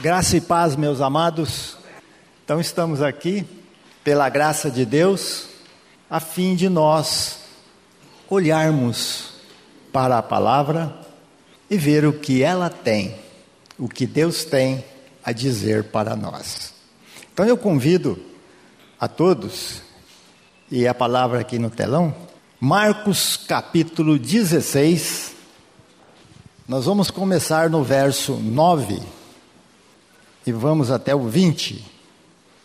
Graça e paz, meus amados. Então, estamos aqui, pela graça de Deus, a fim de nós olharmos para a palavra e ver o que ela tem, o que Deus tem a dizer para nós. Então, eu convido a todos, e a palavra aqui no telão, Marcos capítulo 16. Nós vamos começar no verso 9 e vamos até o 20.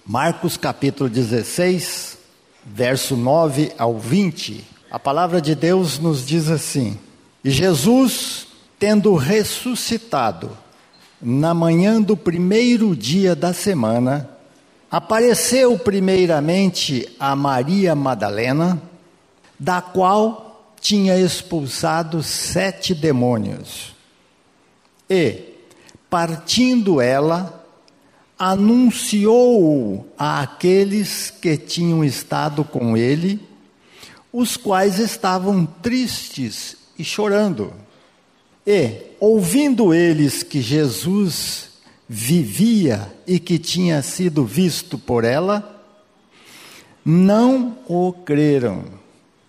Marcos capítulo 16, verso 9 ao 20. A palavra de Deus nos diz assim: E Jesus, tendo ressuscitado na manhã do primeiro dia da semana, apareceu primeiramente a Maria Madalena, da qual tinha expulsado sete demônios. E, partindo ela, anunciou àqueles que tinham estado com ele, os quais estavam tristes e chorando. E, ouvindo eles que Jesus vivia e que tinha sido visto por ela, não o creram.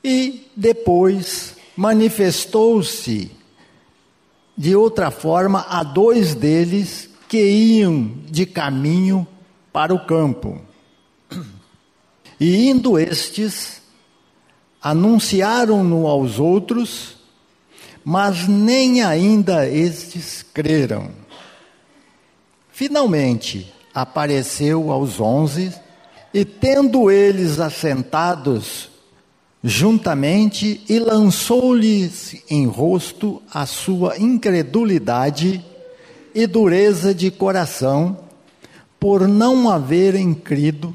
E depois manifestou-se de outra forma a dois deles que iam de caminho para o campo. E indo estes, anunciaram-no aos outros, mas nem ainda estes creram. Finalmente, apareceu aos onze, e tendo eles assentados juntamente, e lançou-lhes em rosto a sua incredulidade, e dureza de coração, por não haverem crido,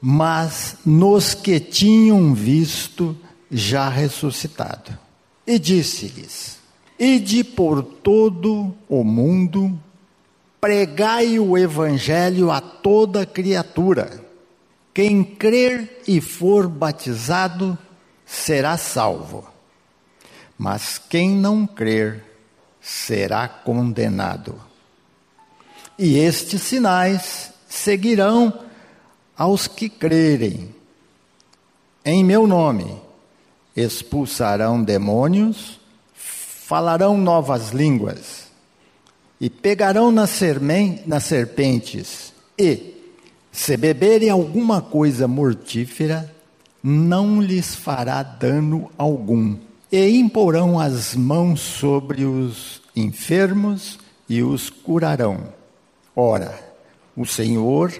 mas nos que tinham visto já ressuscitado. E disse-lhes: Ide por todo o mundo, pregai o evangelho a toda criatura. Quem crer e for batizado será salvo, mas quem não crer será condenado. E estes sinais seguirão aos que crerem. Em meu nome expulsarão demônios, falarão novas línguas, e pegarão nas, serpentes, e, se beberem alguma coisa mortífera, não lhes fará dano algum e imporão as mãos sobre os enfermos e os curarão. Ora, o Senhor,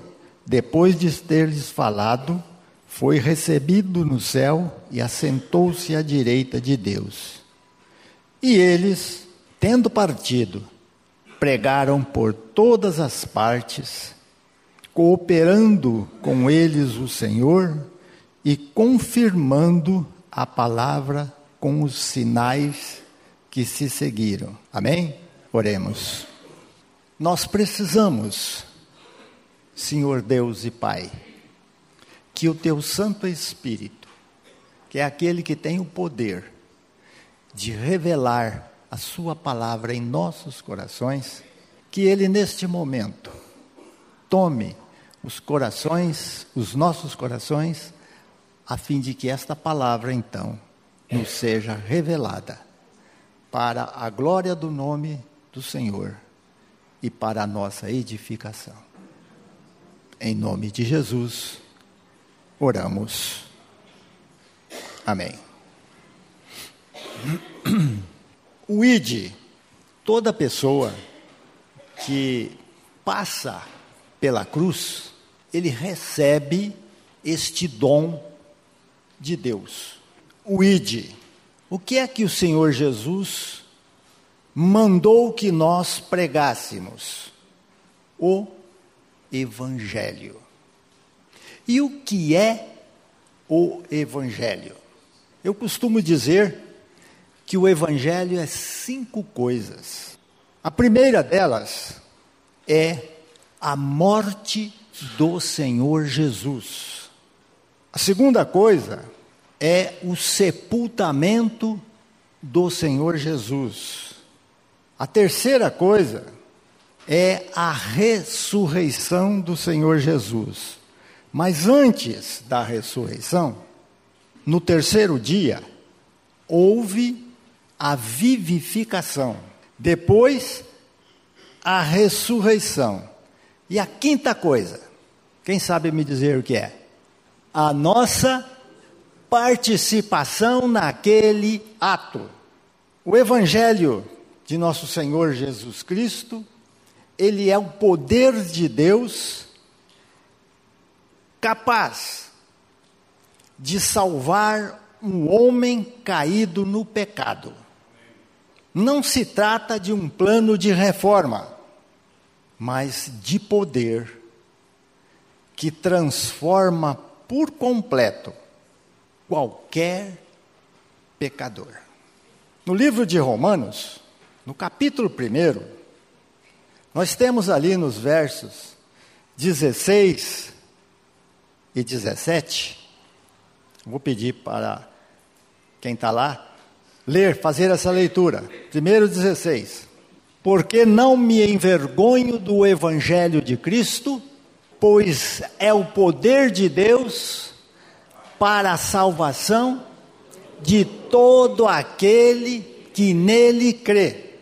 depois de ter-lhes falado, foi recebido no céu e assentou-se à direita de Deus. E eles, tendo partido, pregaram por todas as partes, cooperando com eles o Senhor e confirmando a palavra com os sinais que se seguiram. Amém? Oremos. Nós precisamos, Senhor Deus e Pai, que o teu Santo Espírito, que é aquele que tem o poder de revelar a Sua palavra em nossos corações, que Ele neste momento tome os corações, os nossos corações, a fim de que esta palavra então nos seja revelada, para a glória do nome do Senhor e para a nossa edificação. Em nome de Jesus, oramos. Amém. O ID, toda pessoa que passa pela cruz, ele recebe este dom de Deus o ide. O que é que o Senhor Jesus mandou que nós pregássemos? O Evangelho. E o que é o Evangelho? Eu costumo dizer que o Evangelho é cinco coisas. A primeira delas é a morte do Senhor Jesus. A segunda coisa é o sepultamento do Senhor Jesus. A terceira coisa é a ressurreição do Senhor Jesus. Mas antes da ressurreição, no terceiro dia, houve a vivificação. Depois, a ressurreição. E a quinta coisa, quem sabe me dizer o que é? A nossa participação naquele ato. O Evangelho de nosso Senhor Jesus Cristo, ele é o poder de Deus capaz de salvar um homem caído no pecado. Não se trata de um plano de reforma, mas de poder que transforma por completo qualquer pecador. No livro de Romanos, no capítulo 1, nós temos ali nos versos 16 e 17, vou pedir para quem está lá ler, fazer essa leitura. Primeiro 16. Porque não me envergonho do evangelho de Cristo, pois é o poder de Deus para a salvação de todo aquele que nele crê.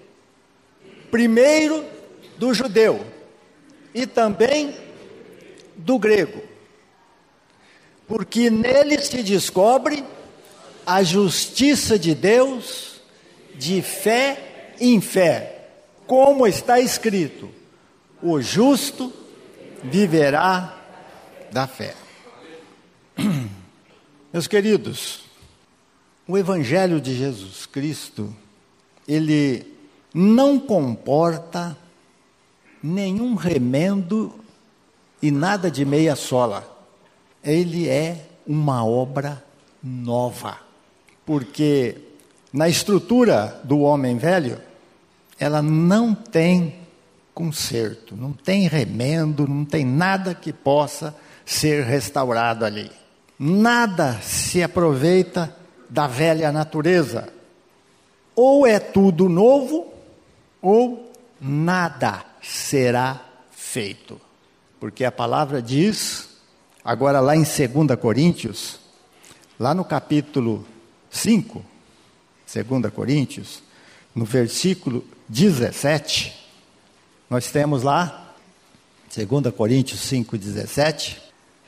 Primeiro do judeu e também do grego. Porque nele se descobre a justiça de Deus de fé em fé, como está escrito: o justo viverá da fé. Meus queridos, o Evangelho de Jesus Cristo, ele não comporta nenhum remendo e nada de meia sola. Ele é uma obra nova porque na estrutura do homem velho, ela não tem conserto, não tem remendo, não tem nada que possa ser restaurado ali. Nada se aproveita da velha natureza. Ou é tudo novo, ou nada será feito. Porque a palavra diz, agora lá em 2 Coríntios, lá no capítulo 5, 2 Coríntios, no versículo 17, nós temos lá, 2 Coríntios 5, 17,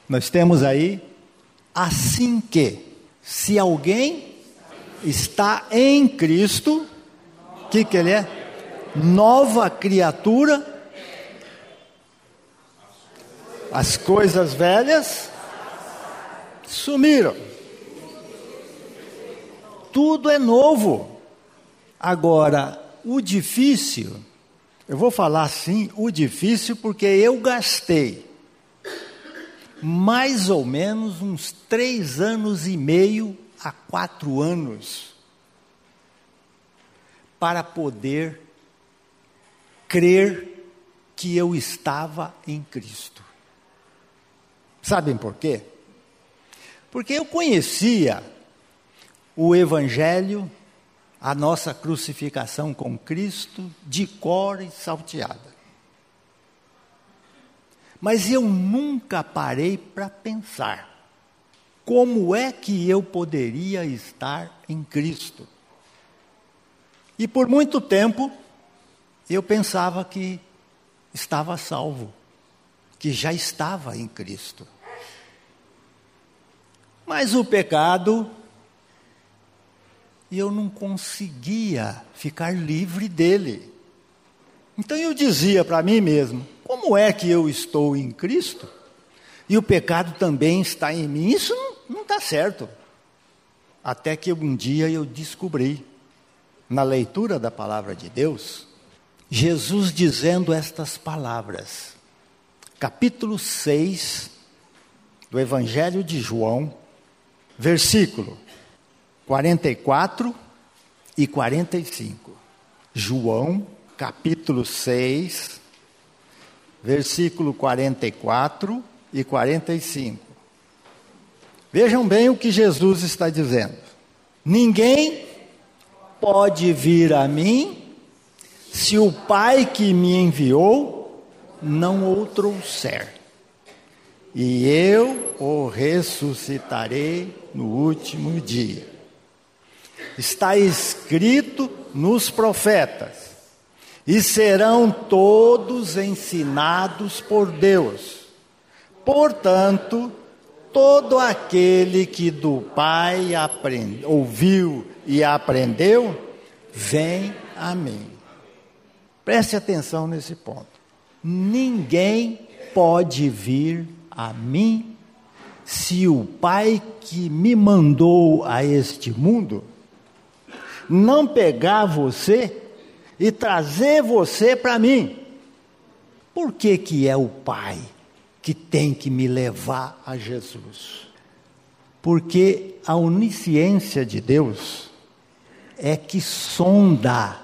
nós temos aí, assim que, se alguém está em Cristo, o que, que ele é? Nova criatura, as coisas velhas sumiram tudo é novo. Agora, o difícil, eu vou falar assim, o difícil porque eu gastei mais ou menos uns três anos e meio a quatro anos para poder crer que eu estava em Cristo. Sabem por quê? Porque eu conhecia o Evangelho, a nossa crucificação com Cristo, de cor e salteada. Mas eu nunca parei para pensar como é que eu poderia estar em Cristo. E por muito tempo eu pensava que estava salvo, que já estava em Cristo. Mas o pecado eu não conseguia ficar livre dele. Então eu dizia para mim mesmo: como é que eu estou em Cristo e o pecado também está em mim? Isso não está certo. Até que um dia eu descobri, na leitura da palavra de Deus, Jesus dizendo estas palavras, capítulo 6 do Evangelho de João, versículo 44 e 45. João, capítulo 6, versículo 44 e 45. Vejam bem o que Jesus está dizendo. Ninguém pode vir a mim se o Pai que me enviou não o trouxer. E eu o ressuscitarei no último dia. Está escrito nos profetas: e serão todos ensinados por Deus. Portanto, todo aquele que do Pai aprende, ouviu e aprendeu, vem a mim. Preste atenção nesse ponto. Ninguém pode vir a mim se o Pai que me mandou a este mundo não pegar você e trazer você para mim. Por que, que é o Pai que tem que me levar a Jesus? Porque a onisciência de Deus é que sonda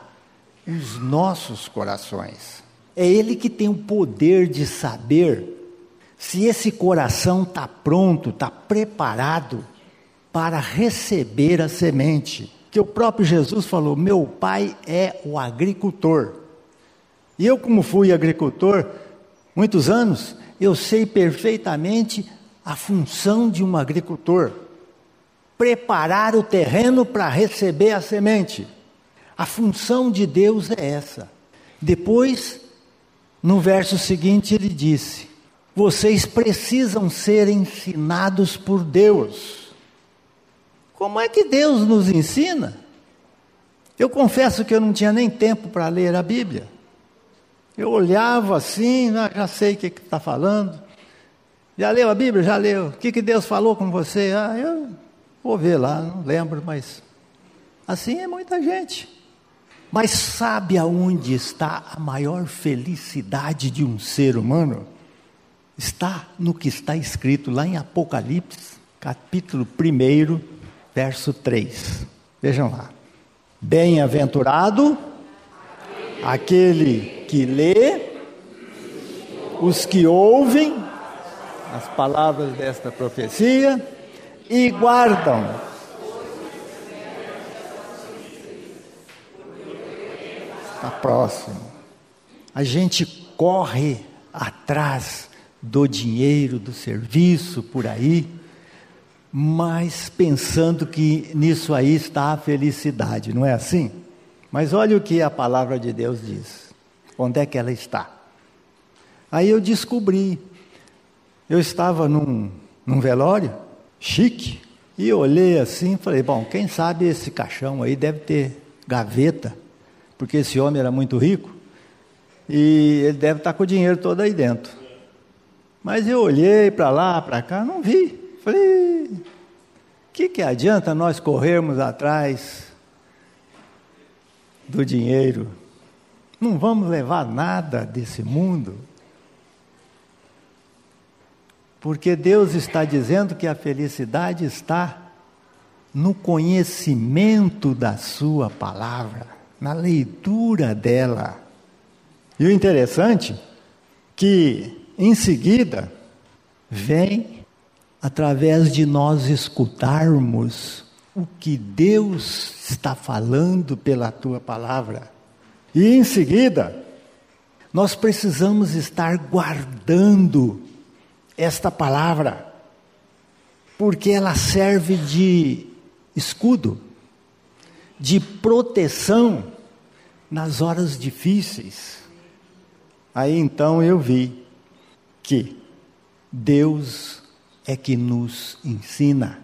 os nossos corações. É Ele que tem o poder de saber se esse coração está pronto, está preparado para receber a semente que o próprio Jesus falou: Meu pai é o agricultor. E eu, como fui agricultor muitos anos, eu sei perfeitamente a função de um agricultor: preparar o terreno para receber a semente. A função de Deus é essa. Depois, no verso seguinte, ele disse: Vocês precisam ser ensinados por Deus. Como é que Deus nos ensina? Eu confesso que eu não tinha nem tempo para ler a Bíblia. Eu olhava assim, ah, já sei o que está falando. Já leu a Bíblia? Já leu. O que, que Deus falou com você? Ah, eu vou ver lá, não lembro, mas assim é muita gente. Mas sabe aonde está a maior felicidade de um ser humano? Está no que está escrito lá em Apocalipse, capítulo 1, verso 3. Vejam lá. Bem-aventurado aquele que lê, os que ouvem as palavras desta profecia e guardam. Está próximo. A gente corre atrás do dinheiro, do serviço por aí mas pensando que nisso aí está a felicidade, não é assim? Mas olha o que a palavra de Deus diz. Onde é que ela está? Aí eu descobri. Eu estava num, num velório, chique, e olhei assim e falei: bom, quem sabe esse caixão aí deve ter gaveta, porque esse homem era muito rico e ele deve estar com o dinheiro todo aí dentro. Mas eu olhei para lá, para cá, não vi. Falei, o que, que adianta nós corrermos atrás do dinheiro? Não vamos levar nada desse mundo. Porque Deus está dizendo que a felicidade está no conhecimento da Sua palavra, na leitura dela. E o interessante que em seguida vem através de nós escutarmos o que Deus está falando pela tua palavra. E em seguida, nós precisamos estar guardando esta palavra, porque ela serve de escudo, de proteção nas horas difíceis. Aí então eu vi que Deus é que nos ensina,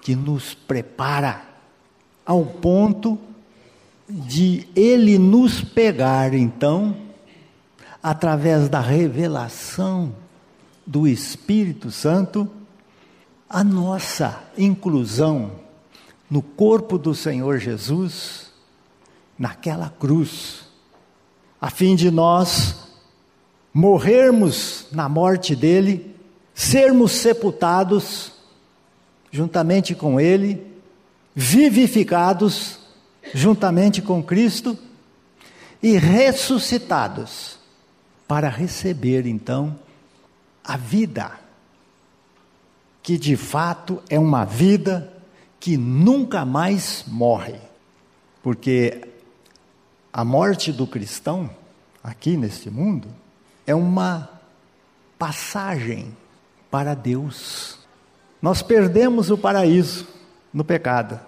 que nos prepara, ao ponto de Ele nos pegar, então, através da revelação do Espírito Santo, a nossa inclusão no corpo do Senhor Jesus, naquela cruz, a fim de nós morrermos na morte dele sermos sepultados juntamente com Ele, vivificados juntamente com Cristo e ressuscitados para receber então a vida, que de fato é uma vida que nunca mais morre, porque A morte do cristão, aqui neste mundo, é uma passagem para Deus. Nós perdemos o paraíso no pecado.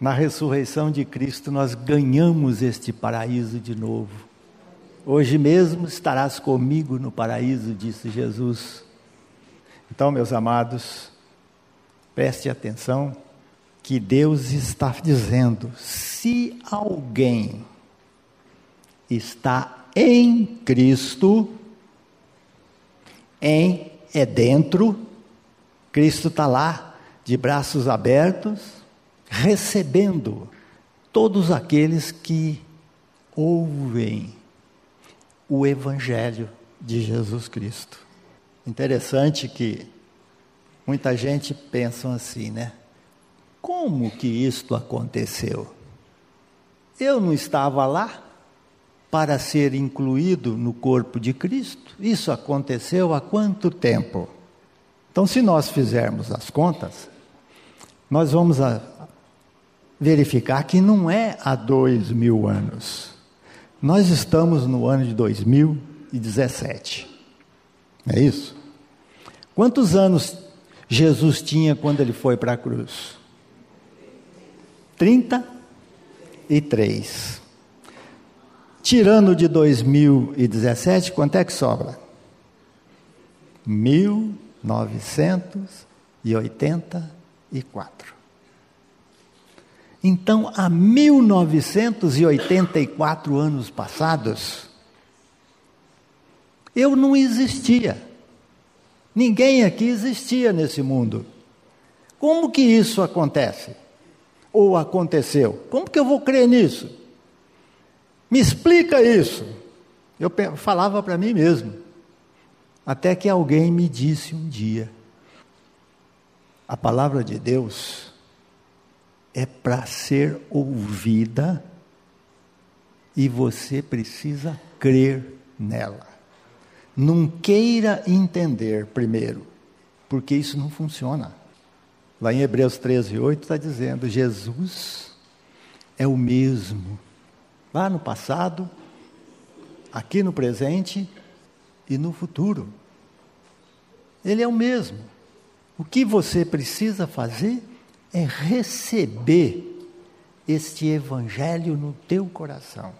Na ressurreição de Cristo, nós ganhamos este paraíso de novo. Hoje mesmo estarás comigo no paraíso, disse Jesus. Então, meus amados, preste atenção que Deus está dizendo: se alguém está em Cristo, em é dentro, Cristo está lá, de braços abertos, recebendo todos aqueles que ouvem o Evangelho de Jesus Cristo. Interessante que muita gente pensa assim, né? Como que isto aconteceu? Eu não estava lá para ser incluído no corpo de Cristo. Isso aconteceu há quanto tempo? Então, se nós fizermos as contas, nós vamos verificar que não é há dois mil anos. Nós estamos no ano de 2017. É isso? Quantos anos Jesus tinha quando ele foi para a cruz? 33. Tirando de 2017, quanto é que sobra? 1984. Então, há 1984 anos passados, eu não existia. Ninguém aqui existia nesse mundo. Como que isso acontece? ou aconteceu? Como que eu vou crer nisso? Me explica isso. Eu falava para mim mesmo. Até que alguém me disse um dia: a palavra de Deus é para ser ouvida e você precisa crer nela. Não queira entender primeiro, porque isso não funciona. Lá em Hebreus 13, 8 está dizendo: Jesus é o mesmo, lá no passado, aqui no presente e no futuro. Ele é o mesmo. O que você precisa fazer é receber este evangelho no teu coração.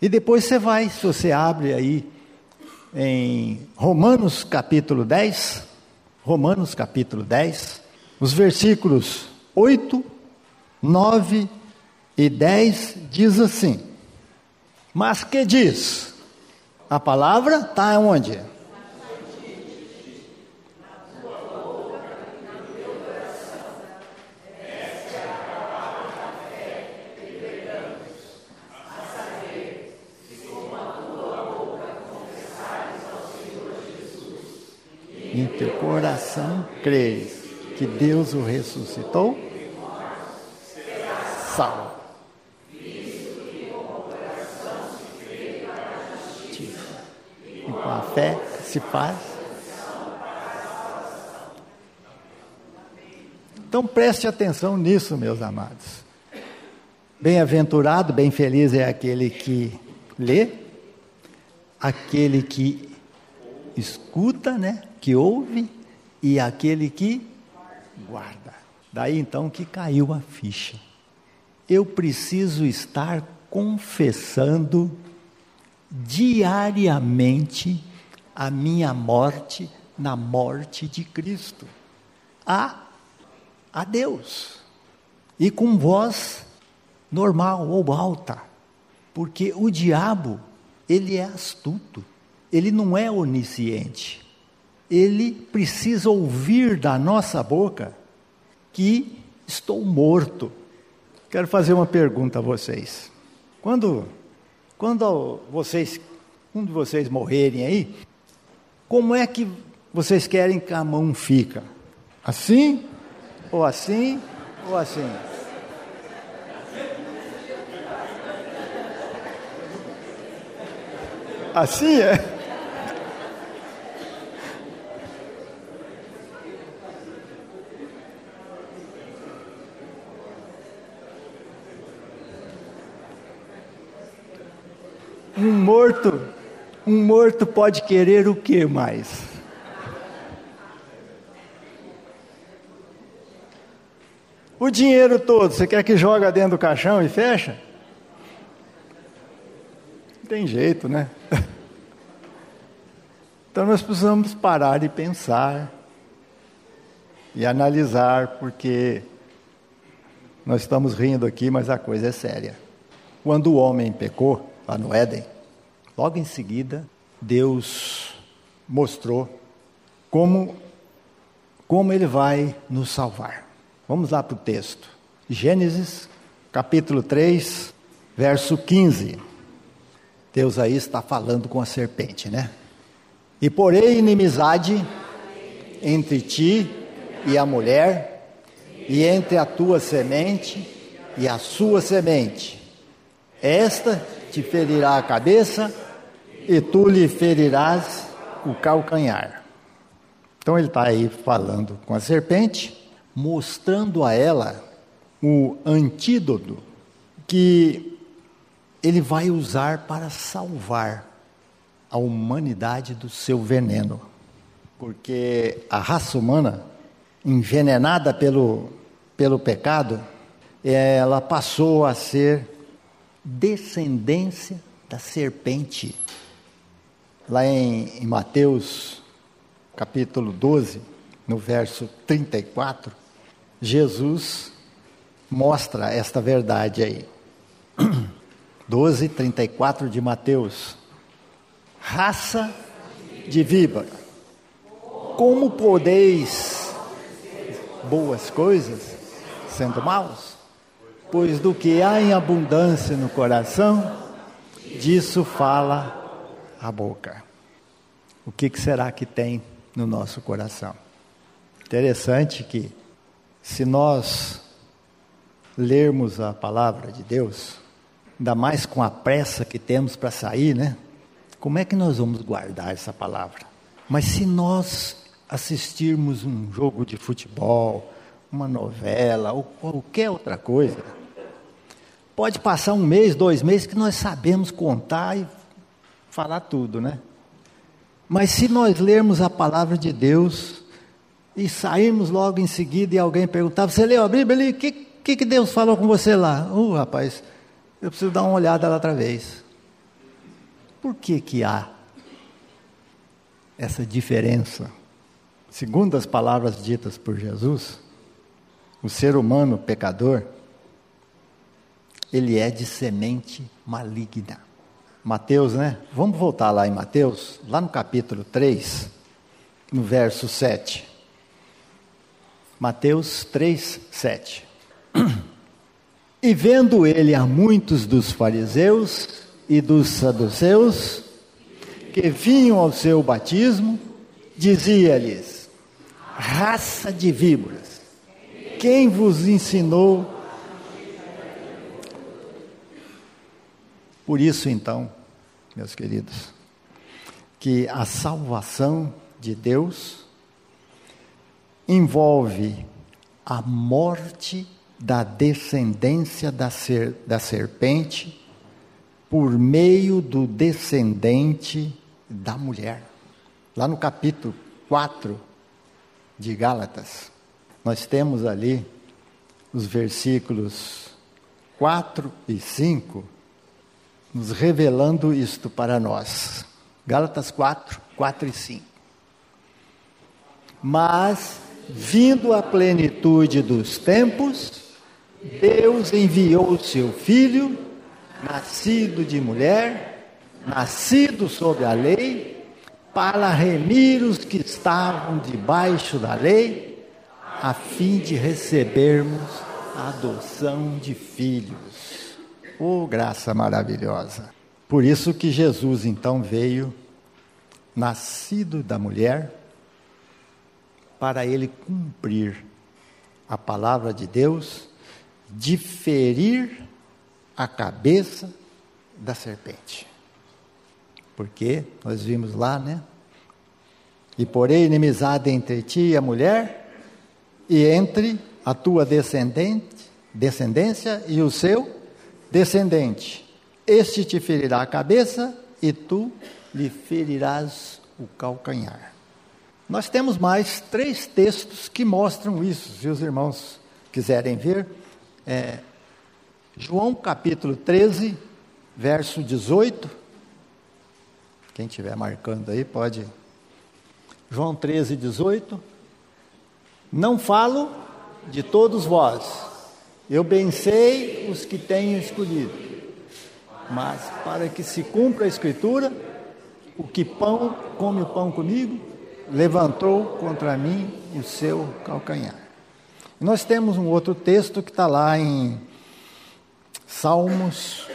E depois você vai, se você abre aí em Romanos capítulo 10, Romanos capítulo 10, os versículos 8, 9 e 10 diz assim: Mas que diz? A palavra está onde? em teu coração crees que Deus o ressuscitou? Salvo. E com a fé se faz. Então preste atenção nisso, meus amados. Bem-aventurado, bem feliz é aquele que lê, aquele que escuta, né? Que ouve e aquele que guarda. Daí então que caiu a ficha. Eu preciso estar confessando diariamente a minha morte na morte de Cristo. A, a Deus. E com voz normal ou alta. Porque o diabo, ele é astuto. Ele não é onisciente ele precisa ouvir da nossa boca que estou morto. Quero fazer uma pergunta a vocês. Quando, quando vocês, um de vocês morrerem aí, como é que vocês querem que a mão fica? Assim? Ou assim? Ou assim? Assim é? Morto, um morto pode querer o que mais? O dinheiro todo, você quer que joga dentro do caixão e fecha? Não tem jeito, né? Então nós precisamos parar e pensar e analisar, porque nós estamos rindo aqui, mas a coisa é séria. Quando o homem pecou, lá no Éden, logo em seguida, Deus mostrou como, como ele vai nos salvar. Vamos lá para o texto. Gênesis, capítulo 3, verso 15. Deus aí está falando com a serpente, né? E porém inimizade entre ti e a mulher, e entre a tua semente e a sua semente. Esta te ferirá a cabeça, e tu lhe ferirás o calcanhar. Então ele está aí falando com a serpente, mostrando a ela o antídoto que ele vai usar para salvar a humanidade do seu veneno. Porque a raça humana, envenenada pelo, pelo pecado, ela passou a ser descendência da serpente. Lá em, em Mateus, capítulo 12, no verso 34, Jesus mostra esta verdade aí. 12, 34 de Mateus. Raça de víbora, como podeis boas coisas sendo maus? Pois do que há em abundância no coração, disso fala a boca. O que, que será que tem no nosso coração? Interessante que, se nós lermos a palavra de Deus, ainda mais com a pressa que temos para sair, né? Como é que nós vamos guardar essa palavra? Mas se nós assistirmos um jogo de futebol, uma novela ou qualquer outra coisa, pode passar um mês, dois meses que nós sabemos contar e falar tudo, né? Mas se nós lermos a palavra de Deus, e saímos logo em seguida e alguém perguntava: Você leu a Bíblia ali? O que, que, que Deus falou com você lá? Uh, rapaz, eu preciso dar uma olhada lá outra vez. Por que, que há essa diferença? Segundo as palavras ditas por Jesus, o ser humano pecador, ele é de semente maligna. Mateus, né? Vamos voltar lá em Mateus, lá no capítulo 3, no verso 7. Mateus 3, 7. E vendo ele a muitos dos fariseus e dos saduceus que vinham ao seu batismo, dizia-lhes: Raça de víboras, quem vos ensinou? Por isso, então, meus queridos, que a salvação de Deus envolve a morte da descendência da, ser, da serpente por meio do descendente da mulher. Lá no capítulo 4 de Gálatas, nós temos ali os versículos 4 e 5 nos revelando isto para nós. Gálatas 4, 4 e 5. Mas vindo a plenitude dos tempos, Deus enviou o seu filho, nascido de mulher, nascido sob a lei, para remir os que estavam debaixo da lei, a fim de recebermos a adoção de filhos. Oh, graça maravilhosa! Por isso que Jesus então veio, nascido da mulher, para ele cumprir a palavra de Deus, de ferir a cabeça da serpente. Porque nós vimos lá, né? E porém inimizade entre ti e a mulher, e entre a tua descendente, descendência e o seu descendente. Este te ferirá a cabeça e tu lhe ferirás o calcanhar. Nós temos mais três textos que mostram isso, se os irmãos quiserem ver. É, João capítulo 13, verso 18. Quem estiver marcando aí pode. João 13, 18. Não falo de todos vós, eu bem sei os que tenho escolhido, mas para que se cumpra a Escritura, o que pão come o pão comigo, levantou contra mim o seu calcanhar. Nós temos um outro texto que está lá em Salmos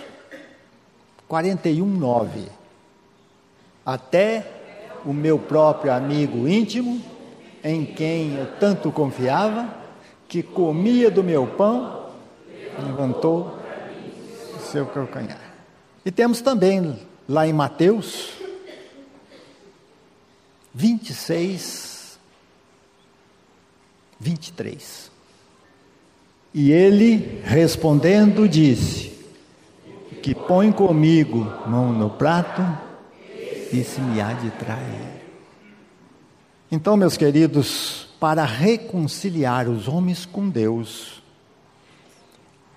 41, 9. Até o meu próprio amigo íntimo, em quem eu tanto confiava, que comia do meu pão, levantou seu calcanhar. E temos também lá em Mateus 26, 23. E ele, respondendo, disse: Que põe comigo mão no prato, esse me há de trair. Então, meus queridos, para reconciliar os homens com Deus,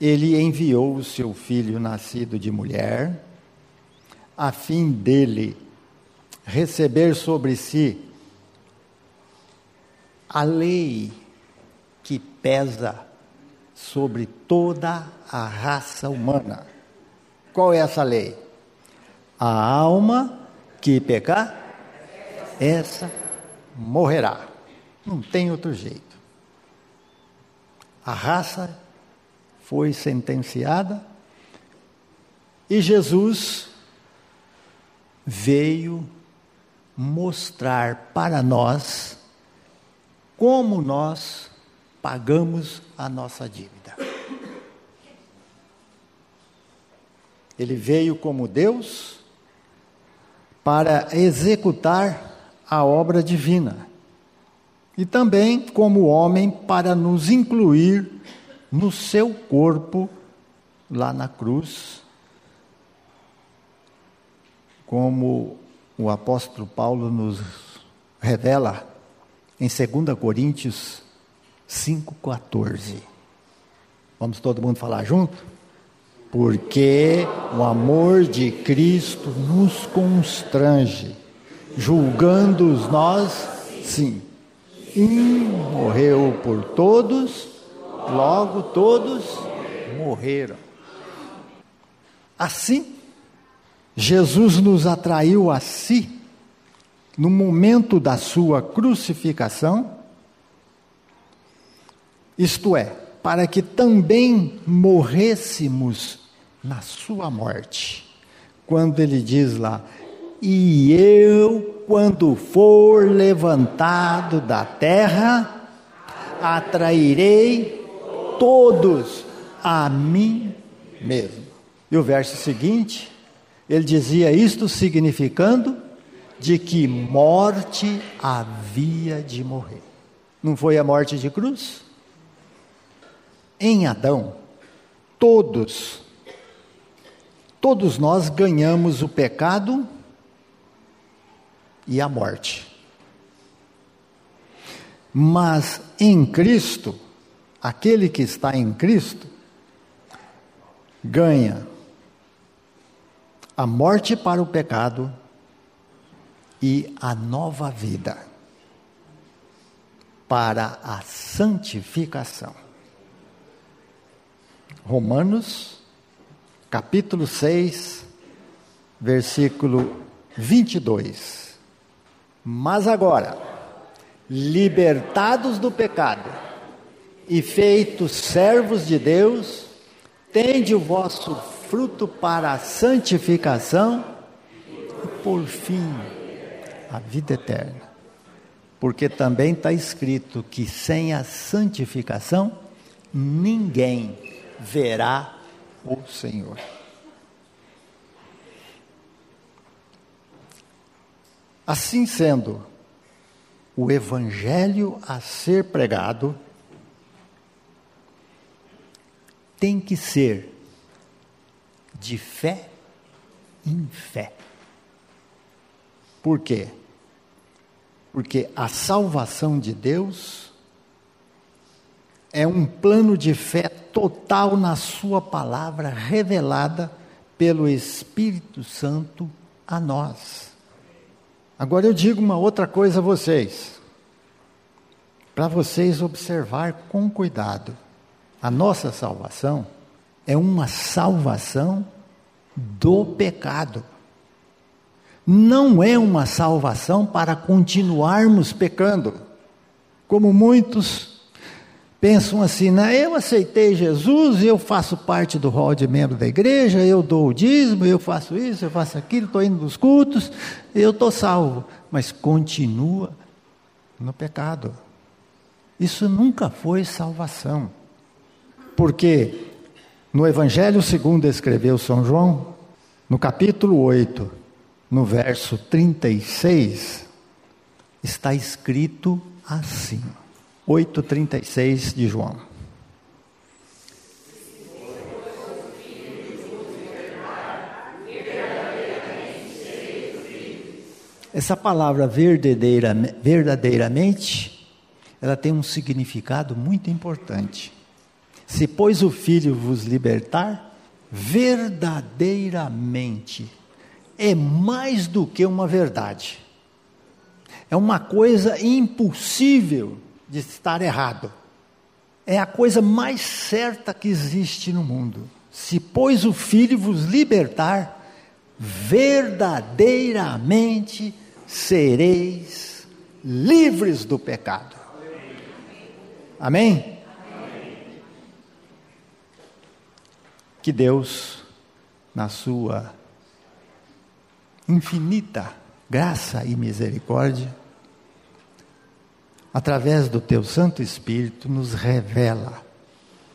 ele enviou o seu filho nascido de mulher, a fim dele receber sobre si a lei que pesa sobre toda a raça humana. Qual é essa lei? A alma que pecar, essa morrerá. Não tem outro jeito. A raça foi sentenciada e Jesus veio mostrar para nós como nós pagamos a nossa dívida. Ele veio como Deus para executar a obra divina e também como homem para nos incluir no seu corpo lá na cruz, como o apóstolo Paulo nos revela em 2 Coríntios 5,14. Vamos todo mundo falar junto? Porque o amor de Cristo nos constrange, julgando-os nós, sim. Um morreu por todos, logo todos morreram. Assim, Jesus nos atraiu a si no momento da sua crucificação isto é, para que também morrêssemos na sua morte. Quando ele diz lá, e eu, quando for levantado da terra, atrairei todos a mim mesmo. E o verso seguinte, ele dizia isto significando de que morte havia de morrer. Não foi a morte de cruz? Em Adão, todos, todos nós ganhamos o pecado e a morte. Mas em Cristo, aquele que está em Cristo, ganha a morte para o pecado e a nova vida para a santificação. Romanos, capítulo 6, versículo 22. Mas agora, libertados do pecado e feitos servos de Deus, tende o vosso fruto para a santificação e, por fim, a vida eterna. Porque também está escrito que sem a santificação, ninguém verá o Senhor. Assim sendo, o evangelho a ser pregado tem que ser de fé em fé. Por quê? Porque a salvação de Deus é um plano de fé total na Sua palavra revelada pelo Espírito Santo a nós. Agora eu digo uma outra coisa a vocês, para vocês observar com cuidado. A nossa salvação é uma salvação do pecado. Não é uma salvação para continuarmos pecando, como muitos pensam assim, né? Eu aceitei Jesus, eu faço parte do rol de membro da igreja, eu dou o dízimo, eu faço isso, eu faço aquilo, estou indo nos cultos, eu estou salvo. Mas continua no pecado. Isso nunca foi salvação. Porque no Evangelho segundo escreveu São João, no capítulo 8, no verso 36, está escrito assim. 8,36 de João. Essa palavra verdadeira, verdadeiramente, ela tem um significado muito importante. Se, pois, o Filho vos libertar, verdadeiramente, é mais do que uma verdade. É uma coisa impossível de estar errado. É a coisa mais certa que existe no mundo. Se, pois, o Filho vos libertar, verdadeiramente sereis livres do pecado. Amém? Que Deus, na sua infinita graça e misericórdia, através do teu Santo Espírito, nos revela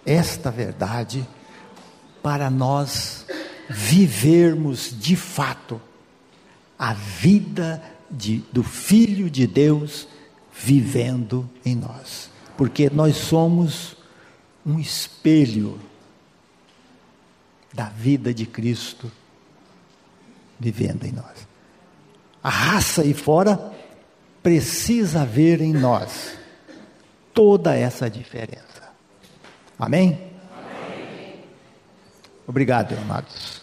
esta verdade para nós vivermos de fato a vida de, do Filho de Deus vivendo em nós. Porque nós somos um espelho da vida de Cristo vivendo em nós. A raça aí fora precisa ver em nós toda essa diferença. Amém? Amém. Obrigado, amados.